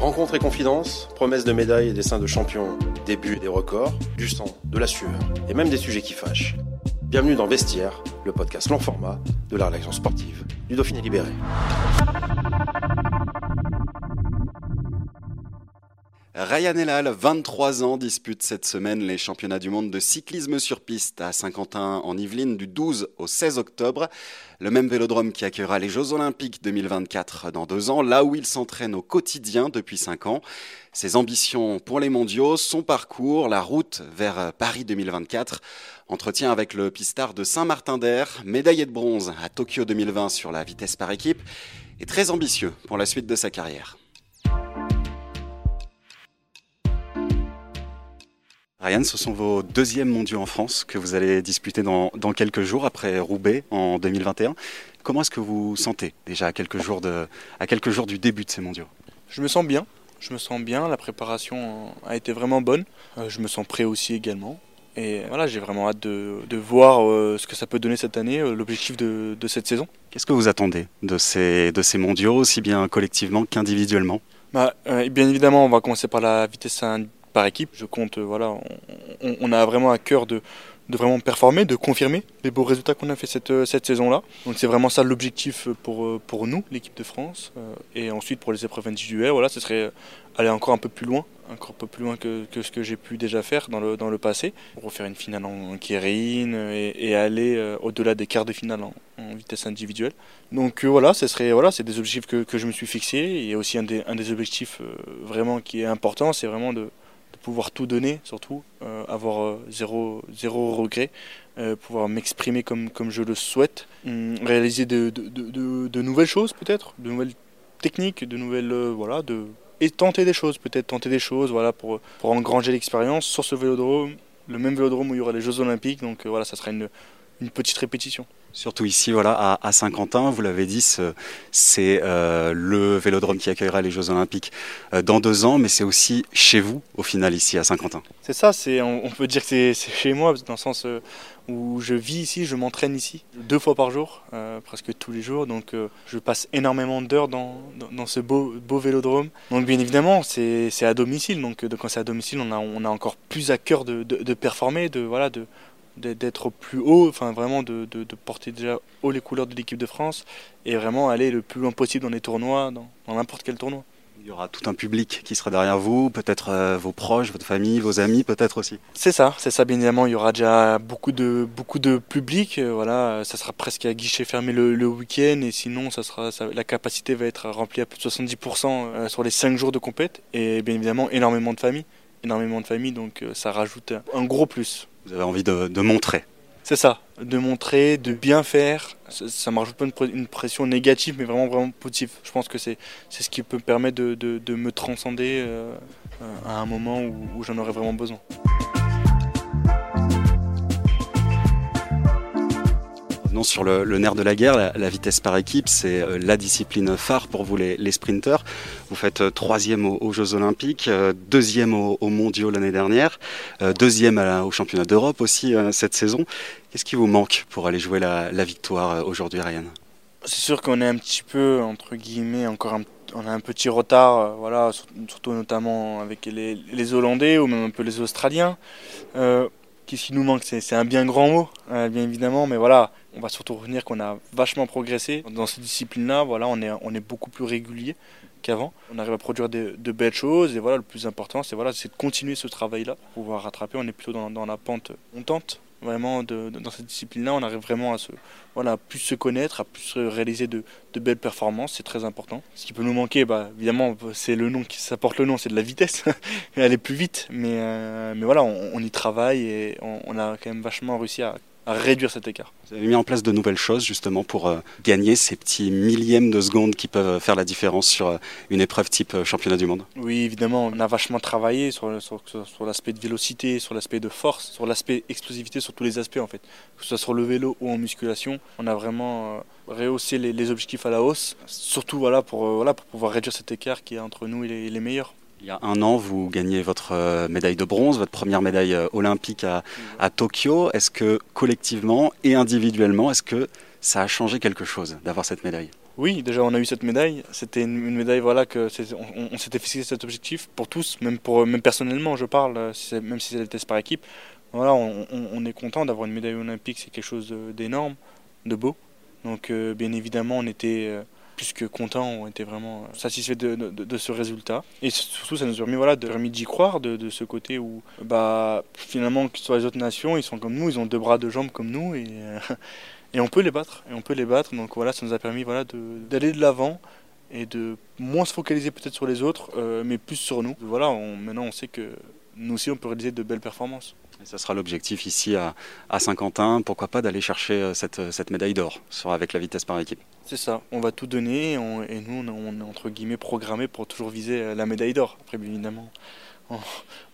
Rencontre et confidence, promesses de médailles et dessins de champions, débuts et des records, du sang, de la sueur et même des sujets qui fâchent. Bienvenue dans Vestiaire, le podcast long format de la rédaction sportive du Dauphiné Libéré. Ryan Elal, 23 ans, dispute cette semaine les championnats du monde de cyclisme sur piste à Saint-Quentin en Yvelines du 12 au 16 octobre. Le même vélodrome qui accueillera les Jeux Olympiques 2024 dans deux ans, là où il s'entraîne au quotidien depuis cinq ans. Ses ambitions pour les mondiaux, son parcours, la route vers Paris 2024. Entretien avec le pistard de Saint-Martin-d'Air, médaillé de bronze à Tokyo 2020 sur la vitesse par équipe et très ambitieux pour la suite de sa carrière. Ryan, ce sont vos deuxièmes mondiaux en France que vous allez disputer dans, dans quelques jours après Roubaix en 2021. Comment est-ce que vous sentez déjà à quelques jours, de, à quelques jours du début de ces mondiaux? Je me sens bien. Je me sens bien. La préparation a été vraiment bonne. Euh, je me sens prêt aussi également. Et voilà, j'ai vraiment hâte de, de voir euh, ce que ça peut donner cette année, euh, l'objectif de, de cette saison. Qu'est-ce que vous attendez de ces, de ces mondiaux, aussi bien collectivement qu'individuellement? Bah, euh, bien évidemment, on va commencer par la vitesse in- par équipe. Je compte, euh, voilà, on, a vraiment à cœur de, vraiment performer, de confirmer les beaux résultats qu'on a fait cette, euh, saison-là. Donc c'est vraiment ça l'objectif pour, euh, pour nous, l'équipe de France. Et ensuite pour les épreuves individuelles, voilà, ce serait aller encore un peu plus loin, encore un peu plus loin que, que ce que j'ai pu déjà faire dans le, dans le passé, pour refaire une finale en, en Kérine et, aller au-delà des quarts de finale en, vitesse individuelle. Donc voilà, ce serait voilà, c'est des objectifs que, que je me suis fixés. Et aussi un des, un des objectifs vraiment qui est important, c'est vraiment de pouvoir tout donner, surtout euh, avoir euh, zéro, zéro regret, euh, pouvoir m'exprimer comme, comme je le souhaite, Hum, réaliser de, de, de- de- nouvelles choses peut-être, de nouvelles techniques, de nouvelles voilà, de et tenter des choses, peut-être tenter des choses, voilà, pour, pour engranger l'expérience sur ce vélodrome, le même vélodrome où il y aura les Jeux Olympiques. Donc voilà, ça sera une, une petite répétition. Surtout ici, voilà, à, Saint-Quentin, vous l'avez dit, ce- c'est euh, le vélodrome qui accueillera les Jeux Olympiques euh, dans deux ans, mais c'est aussi chez vous, au final, ici à Saint-Quentin. C'est ça, on, on peut dire que c'est, chez moi, dans le sens euh, où je vis ici, je m'entraîne ici, deux fois par jour, euh, presque tous les jours. Donc euh, je passe énormément d'heures dans, dans, dans ce beau, beau vélodrome. Donc bien évidemment, c'est, à domicile. Donc, quand c'est à domicile, on a, on a encore plus à cœur de, de, de performer, de, voilà, de- d'être au plus haut, enfin vraiment de, de, de porter déjà haut les couleurs de l'équipe de France et vraiment aller le plus loin possible dans les tournois, dans, n'importe quel tournoi. Il y aura tout un public qui sera derrière vous, peut-être euh, vos proches, votre famille, vos amis, peut-être aussi. C'est ça, c'est ça bien évidemment. Il y aura déjà beaucoup de beaucoup de public. euh, Voilà, ça sera presque à guichet fermé le, le week-end et sinon, ça sera ça- la capacité va être remplie à plus de 70% euh, sur les 5 jours de compète et bien évidemment énormément de familles, énormément de familles. Donc euh, ça rajoute un gros plus. Vous avez envie de, montrer. C'est ça, de montrer, de bien faire. Ça, ça me rajoute pas une, pre- une pression négative, mais vraiment vraiment positive. Je pense que c'est ce qui peut me permettre de, de, me transcender euh, euh, à un moment où j'en aurais vraiment besoin. Sur le, nerf de la guerre, la, vitesse par équipe, c'est euh, la discipline phare pour vous les, sprinteurs. Vous faites euh, troisième aux, Jeux Olympiques, euh, deuxième aux, aux Mondiaux l'année dernière, deuxième à la- au d'Europe aussi cette saison. Qu'est-ce qui vous manque pour aller jouer la, victoire aujourd'hui, Ryan? C'est sûr qu'on est un petit peu, entre guillemets, encore un, on a un petit retard, voilà, sur- surtout notamment avec les, Hollandais ou même un peu les Australiens. Qu'est-ce qui nous manque C'est un bien grand mot, euh, bien évidemment, mais voilà, on va surtout revenir qu'on a vachement progressé dans cette discipline-là. Voilà, on est, beaucoup plus régulier qu'avant. On arrive à produire de, belles choses et voilà, le plus important, c'est voilà, de continuer ce travail-là, pour pouvoir rattraper. On est plutôt dans, dans la pente montante, vraiment, dans cette discipline-là. On arrive vraiment à se, voilà, plus se connaître, à plus réaliser de, belles performances, c'est très important. Ce qui peut nous manquer, bah, évidemment, c'est le nom qui ça porte le nom, c'est de la vitesse, aller plus vite. Mais, euh, mais voilà, on, y travaille et on a quand même vachement réussi à à réduire cet écart. Vous avez mis en place de nouvelles choses justement pour euh, gagner ces petits millièmes de seconde qui peuvent faire la différence sur euh, une épreuve type euh, championnat du monde? Oui, évidemment, on a vachement travaillé sur, sur, sur l'aspect de vélocité, sur l'aspect de force, sur l'aspect explosivité, sur tous les aspects en fait. Que ce soit sur le vélo ou en musculation, on a vraiment rehaussé les, les objectifs à la hausse, surtout voilà, pour, voilà, pour pouvoir réduire cet écart qui est entre nous et les, les meilleurs. Il y a un an, vous gagnez votre euh, médaille de bronze, votre première médaille euh, olympique à, Tokyo. Est-ce que collectivement et individuellement, est-ce que ça a changé quelque chose d'avoir cette médaille? Oui, déjà on a eu cette médaille. C'était une, médaille voilà que on, s'était fixé cet objectif pour tous, même même personnellement je parle, même si c'était par équipe. Voilà, on, est content d'avoir une médaille olympique, c'est quelque chose d'énorme, de beau. Donc euh, bien évidemment on était plus que contents, on était vraiment satisfaits de, ce résultat. Et surtout, ça nous a permis, voilà, d'y croire, de, ce côté où, bah, finalement, que ce soit les autres nations, ils sont comme nous, ils ont deux bras, deux jambes comme nous, et, et on peut les battre. Et on peut les battre. Donc voilà, ça nous a permis voilà, d'aller de l'avant et de moins se focaliser peut-être sur les autres, euh, mais plus sur nous. Voilà, maintenant, on sait que nous aussi, on peut réaliser de belles performances. Et ça sera l'objectif ici à, Saint-Quentin, pourquoi pas d'aller chercher euh, cette, cette médaille d'or avec la vitesse par équipe. C'est ça, on va tout donner on, et nous on, est entre guillemets programmé pour toujours viser euh, la médaille d'or. Après évidemment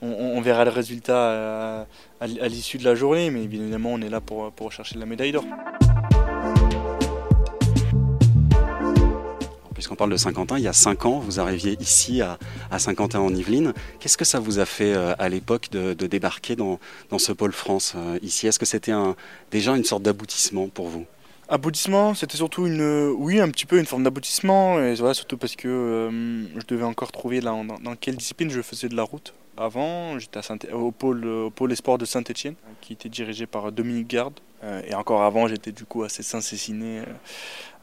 on, verra le résultat à, l'issue de la journée, mais évidemment on est là pour, pour chercher la médaille d'or. Puisqu'on parle de Saint-Quentin, il y a 5 ans, vous arriviez ici à, Saint-Quentin en Yvelines. Qu'est-ce que ça vous a fait euh, à l'époque de, débarquer dans, ce pôle France euh, ici? Est-ce que c'était déjà une sorte d'aboutissement pour vous? Aboutissement, c'était surtout une, oui, un petit peu une forme d'aboutissement, et voilà, surtout parce que euh, je devais encore trouver dans, quelle discipline je faisais de la route. Avant, j'étais au pôle, au pôle de Saint-Etienne, qui était dirigé par Dominique Garde. Euh, et encore avant, j'étais du coup à Cessin-Cessiné, euh,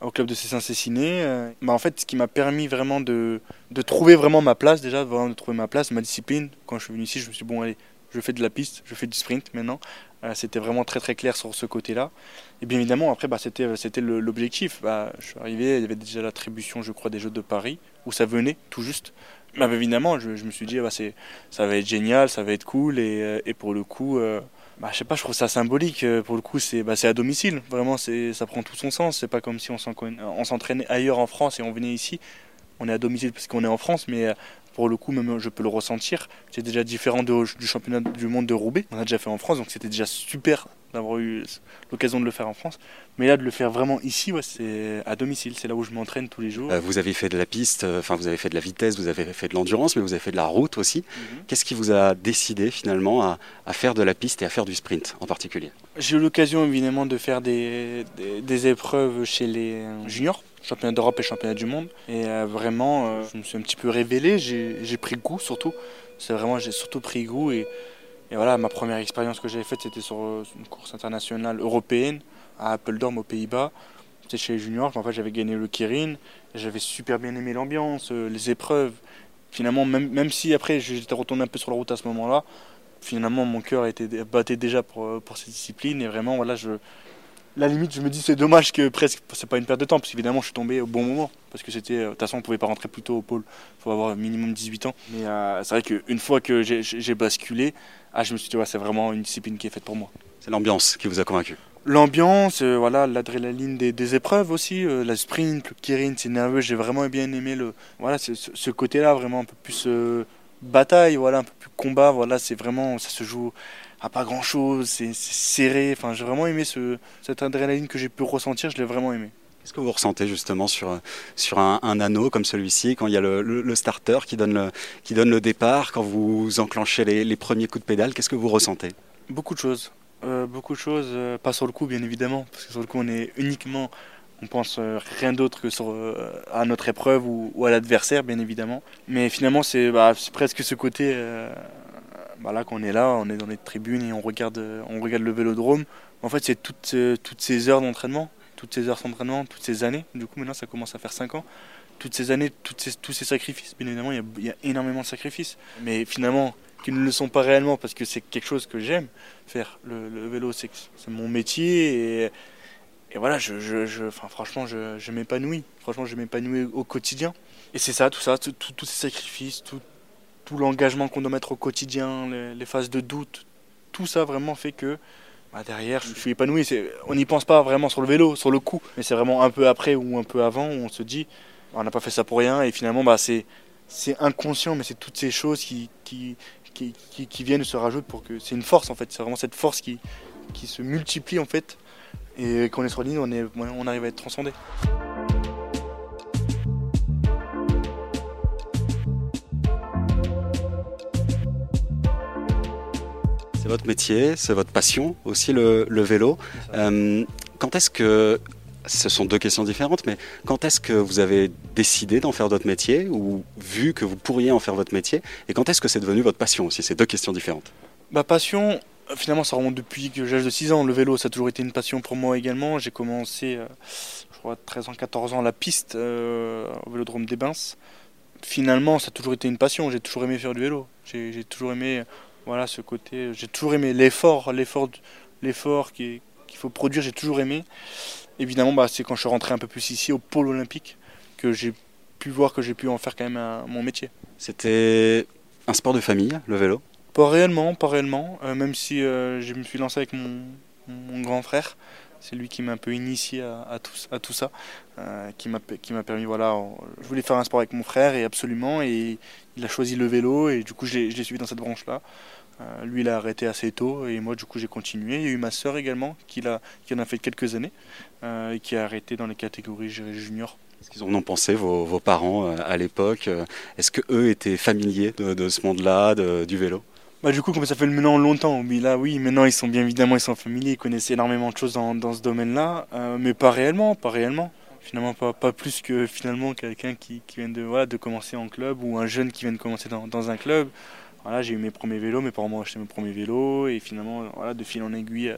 au club de Cessin-Cessiné. Euh, en fait, ce qui m'a permis vraiment de, de, trouver vraiment ma place, déjà, vraiment de trouver ma place, ma discipline. Quand je suis venu ici, je me suis dit, bon, allez, je fais de la piste, je fais du sprint maintenant. Euh, c'était vraiment très très clair sur ce côté-là. Et bien évidemment, après, bah, c'était, c'était l'objectif. Bah, je suis arrivé, il y avait déjà l'attribution, je crois, des Jeux de Paris, où ça venait tout juste. Bah, évidemment, je, je, me suis dit, bah, c'est, ça va être génial, ça va être cool. Et, et pour le coup, euh, bah, je sais pas, je trouve ça symbolique. Pour le coup, c'est, bah, c'est à domicile. Vraiment, c'est, ça prend tout son sens. C'est pas comme si on, s'entraînait ailleurs en France et on venait ici. On est à domicile parce qu'on est en France, mais pour le coup, même je peux le ressentir. C'est déjà différent du championnat du monde de Roubaix. On a déjà fait en France, donc c'était déjà super d'avoir eu l'occasion de le faire en France. Mais là, de le faire vraiment ici, ouais, c'est à domicile. C'est là où je m'entraîne tous les jours. Euh, vous avez fait de la piste, enfin, vous avez fait de la vitesse, vous avez fait de l'endurance, mais vous avez fait de la route aussi. Mm -hmm. Qu'est-ce qui vous a décidé finalement à, à, faire de la piste et à faire du sprint en particulier? J'ai eu l'occasion évidemment de faire des, des, des épreuves chez les juniors championnat d'Europe et championnat du monde. Et euh, vraiment, euh, je me suis un petit peu révélé, j'ai pris goût surtout. C'est vraiment, j'ai surtout pris goût. Et, et, voilà, ma première expérience que j'avais faite, c'était sur une course internationale européenne à Apeldoorn aux Pays-Bas. C'était chez les juniors. En j'avais gagné le Kirin. J'avais super bien aimé l'ambiance, les épreuves. Finalement, même, si après j'étais retourné un peu sur la route à ce moment-là, finalement mon cœur battait déjà pour, pour cette discipline. Et vraiment, voilà, je, la limite, je me dis c'est dommage que presque c'est pas une perte de temps, parce qu'évidemment je suis tombé au bon moment, parce que c'était, de toute façon on pouvait pas rentrer plus tôt au pôle, il faut avoir minimum 18 ans. Mais euh, c'est vrai qu'une fois que j'ai basculé, ah, je me suis dit ouais, c'est vraiment une discipline qui est faite pour moi. C'est l'ambiance qui vous a convaincu L'ambiance, euh, voilà, l'adrénaline des, des, épreuves aussi, euh, la sprint, le kirin, c'est nerveux, j'ai vraiment bien aimé le, voilà, ce, ce côté-là, vraiment un peu plus euh, bataille, voilà, un peu plus combat, voilà, c'est vraiment, ça se joue à pas grand chose, c'est serré. Enfin, j'ai vraiment aimé ce, cette adrénaline que j'ai pu ressentir, je l'ai vraiment aimé. Qu'est-ce que vous ressentez justement sur, sur un, un anneau comme celui-ci, quand il y a le, le, le, starter qui donne le, qui donne le départ, quand vous enclenchez les, les premiers coups de pédale, qu'est-ce que vous ressentez? Beaucoup de choses. Euh, beaucoup de choses, euh, pas sur le coup bien évidemment, parce que sur le coup on est uniquement, on pense euh, rien d'autre que sur, à notre épreuve ou, ou à l'adversaire bien évidemment. Mais finalement c'est bah, presque ce côté bah là qu'on est là, on est dans les tribunes et on regarde, on regarde le vélodrome. En fait, c'est toutes, toutes ces heures d'entraînement, toutes ces heures d'entraînement, toutes ces années. Du coup, maintenant, ça commence à faire 5 ans. Toutes ces années, toutes ces, tous ces sacrifices, bien évidemment, il y, a, énormément de sacrifices. Mais finalement, qui ne le sont pas réellement parce que c'est quelque chose que j'aime faire. Le, vélo, c'est mon métier et, et voilà, je, je, enfin, franchement, je, je m'épanouis. Franchement, je m'épanouis au quotidien. Et c'est ça, tout ça, tous ces sacrifices, tout, tout l'engagement qu'on doit mettre au quotidien, les, phases de doute, tout ça vraiment fait que bah, derrière, je suis épanoui. On n'y pense pas vraiment sur le vélo, sur le coup, mais c'est vraiment un peu après ou un peu avant où on se dit, on n'a pas fait ça pour rien, et finalement, bah, c'est inconscient, mais c'est toutes ces choses qui, qui, qui, viennent se rajoutent pour que c'est une force en fait. C'est vraiment cette force qui, se multiplie en fait, et quand on est sur la ligne, on arrive à être transcendé. C'est votre métier, c'est votre passion aussi le, vélo. Euh, quand est-ce que, ce sont deux questions différentes, mais quand est-ce que vous avez décidé d'en faire votre métier ou vu que vous pourriez en faire votre métier Et quand est-ce que c'est devenu votre passion aussi? C'est deux questions différentes. Ma passion, finalement, ça remonte depuis que j'ai l'âge de 6 ans. Le vélo, ça a toujours été une passion pour moi également. J'ai commencé, euh, je crois, 13 ans, 14 ans, la piste euh, au vélodrome des Bains. Finalement, ça a toujours été une passion. J'ai toujours aimé faire du vélo. J'ai toujours aimé voilà, ce côté, j'ai toujours aimé l'effort, l'effort, l'effort qu'il faut produire, j'ai toujours aimé. Évidemment, bah, c'est quand je suis rentré un peu plus ici au pôle olympique que j'ai pu voir que j'ai pu en faire quand même mon métier. C'était un sport de famille, le vélo? Pas réellement, pas réellement. Euh, même si euh, je me suis lancé avec mon, grand frère, c'est lui qui m'a un peu initié à, tout, ça, euh, qui m'a permis, voilà, je voulais faire un sport avec mon frère et absolument, et il a choisi le vélo et du coup je l'ai suivi dans cette branche-là. Euh, lui, il a arrêté assez tôt et moi, du coup, j'ai continué. Il y a eu ma sœur également qui, en a fait quelques années euh, et qui a arrêté dans les catégories junior. Qu'est-ce qu'ils en ont pensé, vos, parents, à l'époque? Est-ce qu'eux étaient familiers de, ce monde-là, du vélo? Bah, du coup, comme ça fait maintenant longtemps, mais là, oui, maintenant, ils sont bien évidemment, ils sont familiers, ils connaissent énormément de choses dans, dans ce domaine-là, mais pas réellement, pas réellement. Finalement, pas, pas plus que finalement quelqu'un qui, qui, vient de, voilà, de commencer en club ou un jeune qui vient de commencer dans, dans un club voilà, j'ai eu mes premiers vélos, mes parents m'ont acheté mes premiers vélos et finalement, voilà, de fil en aiguille,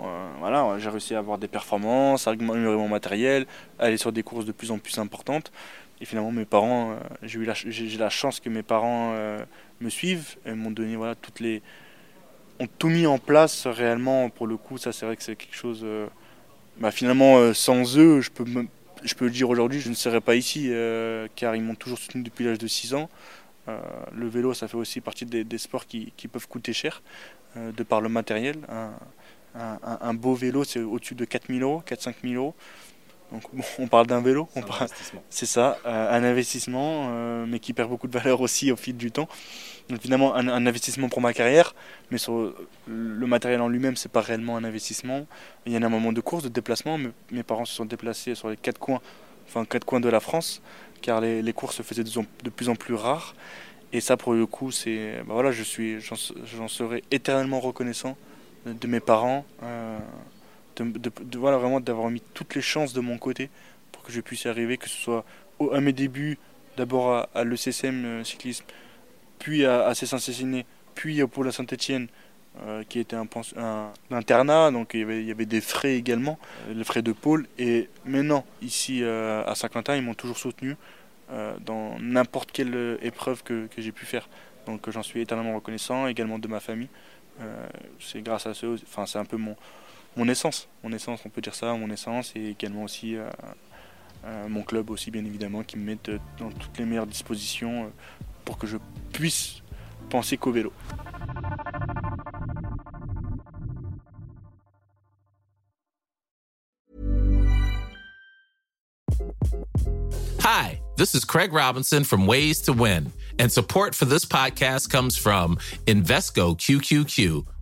euh, voilà, j'ai réussi à avoir des performances, à améliorer mon matériel, à aller sur des courses de plus en plus importantes. Et finalement, mes parents, euh, j'ai eu la, chance que mes parents euh, me suivent m'ont donné voilà toutes les, ont tout mis en place réellement. Pour le coup, ça c'est vrai que c'est quelque chose. Bah, finalement, sans eux, je peux je peux le dire aujourd'hui, je ne serais pas ici, car ils m'ont toujours soutenu depuis l'âge de 6 ans. Euh, le vélo, ça fait aussi partie des, sports qui, peuvent coûter cher euh, de par le matériel. Un, beau vélo, c'est au-dessus de 4000 euros, 4-5 000 euros. Donc on parle d'un vélo, c'est ça, euh, un investissement, mais qui perd beaucoup de valeur aussi au fil du temps. Donc finalement un, investissement pour ma carrière, mais sur le matériel en lui-même, c'est pas réellement un investissement. Il y a un moment de course, de déplacement. mes parents se sont déplacés sur les quatre coins, enfin quatre coins de la France car les, courses se faisaient de, plus en plus rares. Et ça, pour le coup, c'est, bah voilà, je suis, j'en serai éternellement reconnaissant de, mes parents, euh, voilà, vraiment d'avoir mis toutes les chances de mon côté pour que je puisse arriver, que ce soit à mes débuts, d'abord à, l'ECCM euh, cyclisme, puis à, à Cessin-Cessiné, puis au Pôle à Saint-Etienne, euh, qui était un, internat, donc il y, avait, des frais également, euh, les frais de pôle. Et maintenant, ici à Saint-Quentin, ils m'ont toujours soutenu dans n'importe quelle épreuve que, que j'ai pu faire. Donc j'en suis éternellement reconnaissant, également de ma famille. c'est grâce à eux, enfin c'est un peu mon, mon essence, mon essence, on peut dire ça, mon essence, et également aussi mon club aussi bien évidemment, qui me met dans toutes les meilleures dispositions pour que je puisse penser qu'au vélo. Hi, this is Craig Robinson from Ways to Win, and support for this podcast comes from Invesco QQQ,